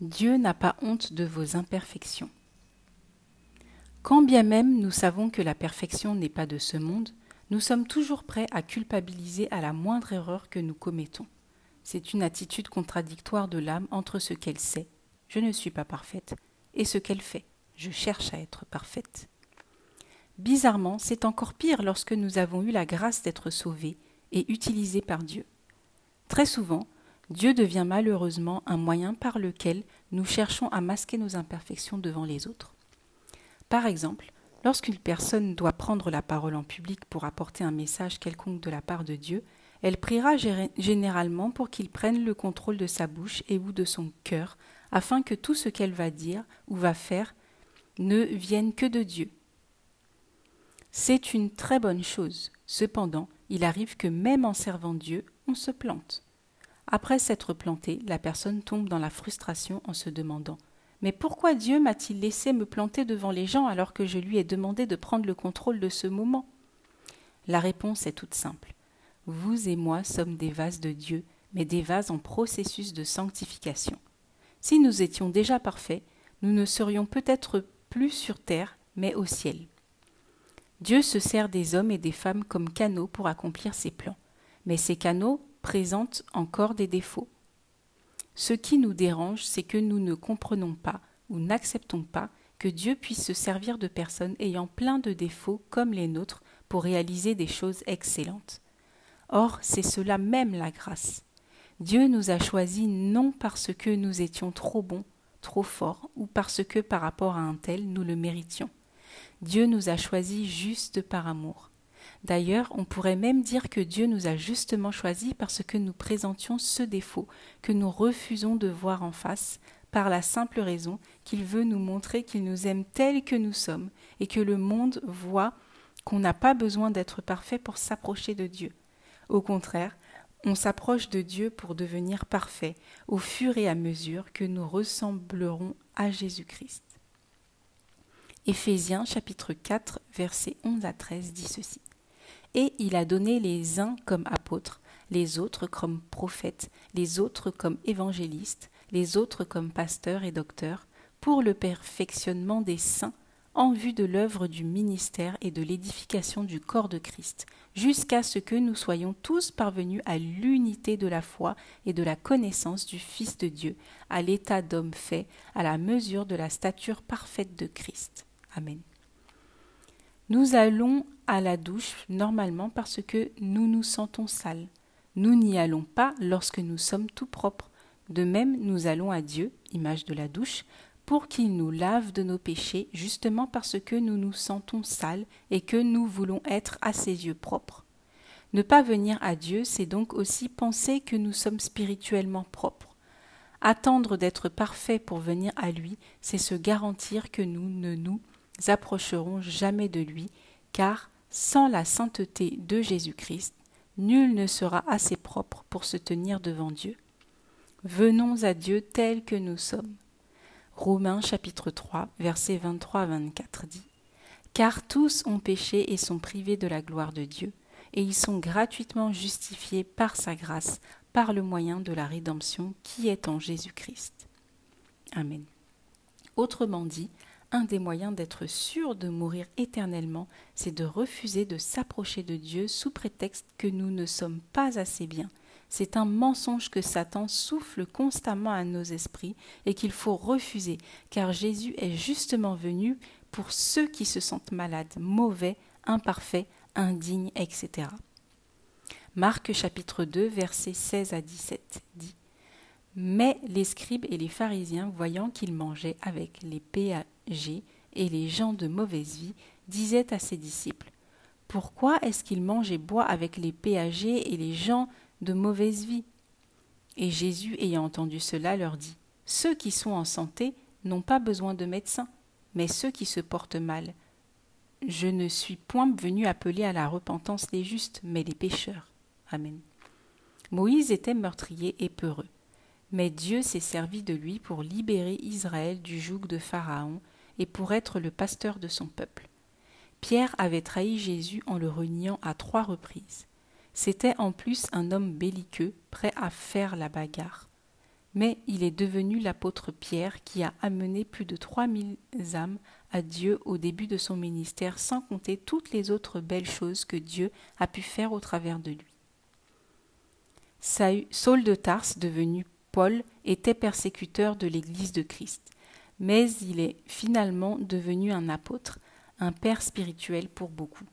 Dieu n'a pas honte de vos imperfections. Quand bien même nous savons que la perfection n'est pas de ce monde, nous sommes toujours prêts à culpabiliser à la moindre erreur que nous commettons. C'est une attitude contradictoire de l'âme entre ce qu'elle sait, je ne suis pas parfaite, et ce qu'elle fait, je cherche à être parfaite. Bizarrement, c'est encore pire lorsque nous avons eu la grâce d'être sauvés et utilisés par Dieu. Très souvent, Dieu devient malheureusement un moyen par lequel nous cherchons à masquer nos imperfections devant les autres. Par exemple, lorsqu'une personne doit prendre la parole en public pour apporter un message quelconque de la part de Dieu, elle priera généralement pour qu'il prenne le contrôle de sa bouche et ou de son cœur, afin que tout ce qu'elle va dire ou va faire ne vienne que de Dieu. C'est une très bonne chose. Cependant, il arrive que même en servant Dieu, on se plante. Après s'être planté, la personne tombe dans la frustration en se demandant Mais pourquoi Dieu m'a-t-il laissé me planter devant les gens alors que je lui ai demandé de prendre le contrôle de ce moment? La réponse est toute simple. Vous et moi sommes des vases de Dieu, mais des vases en processus de sanctification. Si nous étions déjà parfaits, nous ne serions peut-être plus sur terre, mais au ciel. Dieu se sert des hommes et des femmes comme canaux pour accomplir ses plans, mais ces canaux présente encore des défauts. Ce qui nous dérange, c'est que nous ne comprenons pas ou n'acceptons pas que Dieu puisse se servir de personnes ayant plein de défauts comme les nôtres pour réaliser des choses excellentes. Or, c'est cela même la grâce. Dieu nous a choisis non parce que nous étions trop bons, trop forts, ou parce que par rapport à un tel nous le méritions. Dieu nous a choisis juste par amour. D'ailleurs, on pourrait même dire que Dieu nous a justement choisis parce que nous présentions ce défaut que nous refusons de voir en face, par la simple raison qu'il veut nous montrer qu'il nous aime tels que nous sommes, et que le monde voit qu'on n'a pas besoin d'être parfait pour s'approcher de Dieu. Au contraire, on s'approche de Dieu pour devenir parfait au fur et à mesure que nous ressemblerons à Jésus-Christ. Éphésiens chapitre 4 versets 11 à 13 dit ceci et il a donné les uns comme apôtres, les autres comme prophètes, les autres comme évangélistes, les autres comme pasteurs et docteurs, pour le perfectionnement des saints, en vue de l'œuvre du ministère et de l'édification du corps de Christ, jusqu'à ce que nous soyons tous parvenus à l'unité de la foi et de la connaissance du Fils de Dieu, à l'état d'homme fait, à la mesure de la stature parfaite de Christ. Amen. Nous allons à la douche normalement parce que nous nous sentons sales. Nous n'y allons pas lorsque nous sommes tout propres. De même, nous allons à Dieu, image de la douche, pour qu'il nous lave de nos péchés, justement parce que nous nous sentons sales et que nous voulons être à ses yeux propres. Ne pas venir à Dieu, c'est donc aussi penser que nous sommes spirituellement propres. Attendre d'être parfait pour venir à lui, c'est se garantir que nous ne nous approcheront jamais de lui, car sans la sainteté de Jésus-Christ, nul ne sera assez propre pour se tenir devant Dieu. Venons à Dieu tel que nous sommes. Romains chapitre 3, versets 23 à 24 dit Car tous ont péché et sont privés de la gloire de Dieu, et ils sont gratuitement justifiés par sa grâce, par le moyen de la rédemption qui est en Jésus-Christ. Amen. Autrement dit, un des moyens d'être sûr de mourir éternellement, c'est de refuser de s'approcher de Dieu sous prétexte que nous ne sommes pas assez bien. C'est un mensonge que Satan souffle constamment à nos esprits et qu'il faut refuser, car Jésus est justement venu pour ceux qui se sentent malades, mauvais, imparfaits, indignes, etc. Marc chapitre 2 versets 16 à 17 dit Mais les scribes et les pharisiens, voyant qu'il mangeait avec les et les gens de mauvaise vie disaient à ses disciples Pourquoi est-ce qu'il mange et boit avec les péagers et les gens de mauvaise vie? Et Jésus, ayant entendu cela, leur dit Ceux qui sont en santé n'ont pas besoin de médecins, mais ceux qui se portent mal. Je ne suis point venu appeler à la repentance les justes, mais les pécheurs. Amen. Moïse était meurtrier et peureux, mais Dieu s'est servi de lui pour libérer Israël du joug de Pharaon et pour être le pasteur de son peuple. Pierre avait trahi Jésus en le reniant à trois reprises. C'était en plus un homme belliqueux, prêt à faire la bagarre. mais il est devenu l'apôtre Pierre qui a amené plus de trois mille âmes à Dieu au début de son ministère, sans compter toutes les autres belles choses que Dieu a pu faire au travers de lui. Saul de Tarse, devenu Paul, était persécuteur de l'Église de Christ, mais il est finalement devenu un apôtre, un père spirituel pour beaucoup.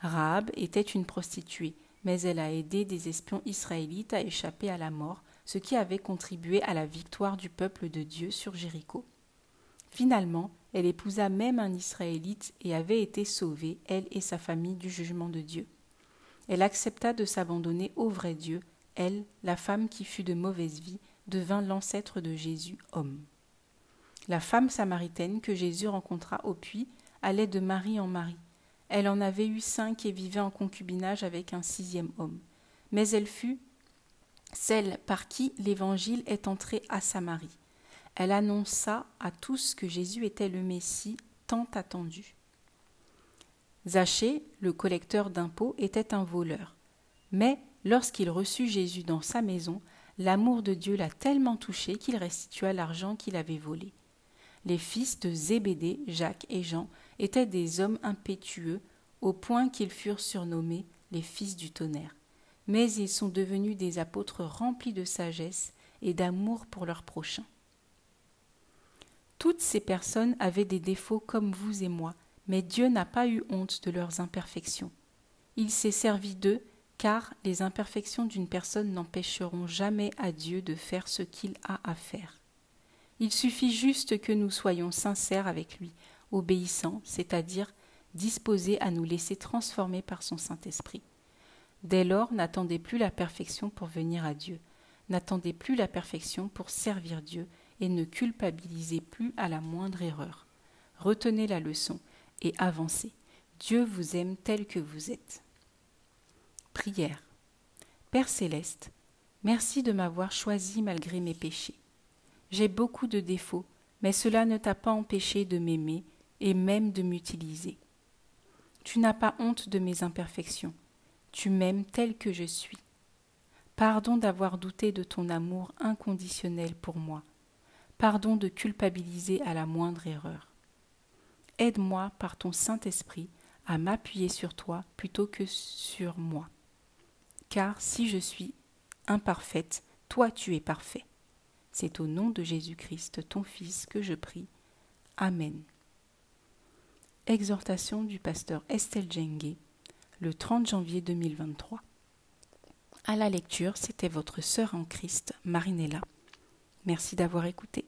Rahab était une prostituée, mais elle a aidé des espions israélites à échapper à la mort, ce qui avait contribué à la victoire du peuple de Dieu sur Jéricho. Finalement, elle épousa même un Israélite et avait été sauvée, elle et sa famille, du jugement de Dieu. Elle accepta de s'abandonner au vrai Dieu, elle, la femme qui fut de mauvaise vie, devint l'ancêtre de Jésus, homme. La femme samaritaine que Jésus rencontra au puits allait de Marie en Marie. Elle en avait eu cinq et vivait en concubinage avec un sixième homme. Mais elle fut celle par qui l'Évangile est entré à Samarie. Elle annonça à tous que Jésus était le Messie tant attendu. Zachée, le collecteur d'impôts, était un voleur. Mais lorsqu'il reçut Jésus dans sa maison, l'amour de Dieu l'a tellement touché qu'il restitua l'argent qu'il avait volé. Les fils de Zébédée, Jacques et Jean, étaient des hommes impétueux, au point qu'ils furent surnommés les fils du tonnerre mais ils sont devenus des apôtres remplis de sagesse et d'amour pour leurs prochains. Toutes ces personnes avaient des défauts comme vous et moi, mais Dieu n'a pas eu honte de leurs imperfections. Il s'est servi d'eux, car les imperfections d'une personne n'empêcheront jamais à Dieu de faire ce qu'il a à faire. Il suffit juste que nous soyons sincères avec lui, obéissants, c'est-à-dire disposés à nous laisser transformer par son Saint-Esprit. Dès lors, n'attendez plus la perfection pour venir à Dieu, n'attendez plus la perfection pour servir Dieu, et ne culpabilisez plus à la moindre erreur. Retenez la leçon et avancez. Dieu vous aime tel que vous êtes. Prière. Père céleste, merci de m'avoir choisi malgré mes péchés. J'ai beaucoup de défauts, mais cela ne t'a pas empêché de m'aimer et même de m'utiliser. Tu n'as pas honte de mes imperfections tu m'aimes tel que je suis. Pardon d'avoir douté de ton amour inconditionnel pour moi. Pardon de culpabiliser à la moindre erreur. Aide-moi par ton Saint-Esprit à m'appuyer sur toi plutôt que sur moi. Car si je suis imparfaite, toi tu es parfait. C'est au nom de Jésus-Christ, ton Fils, que je prie. Amen. Exhortation du pasteur Estelle Djengue le 30 janvier 2023. À la lecture, c'était votre sœur en Christ, Marinella. Merci d'avoir écouté.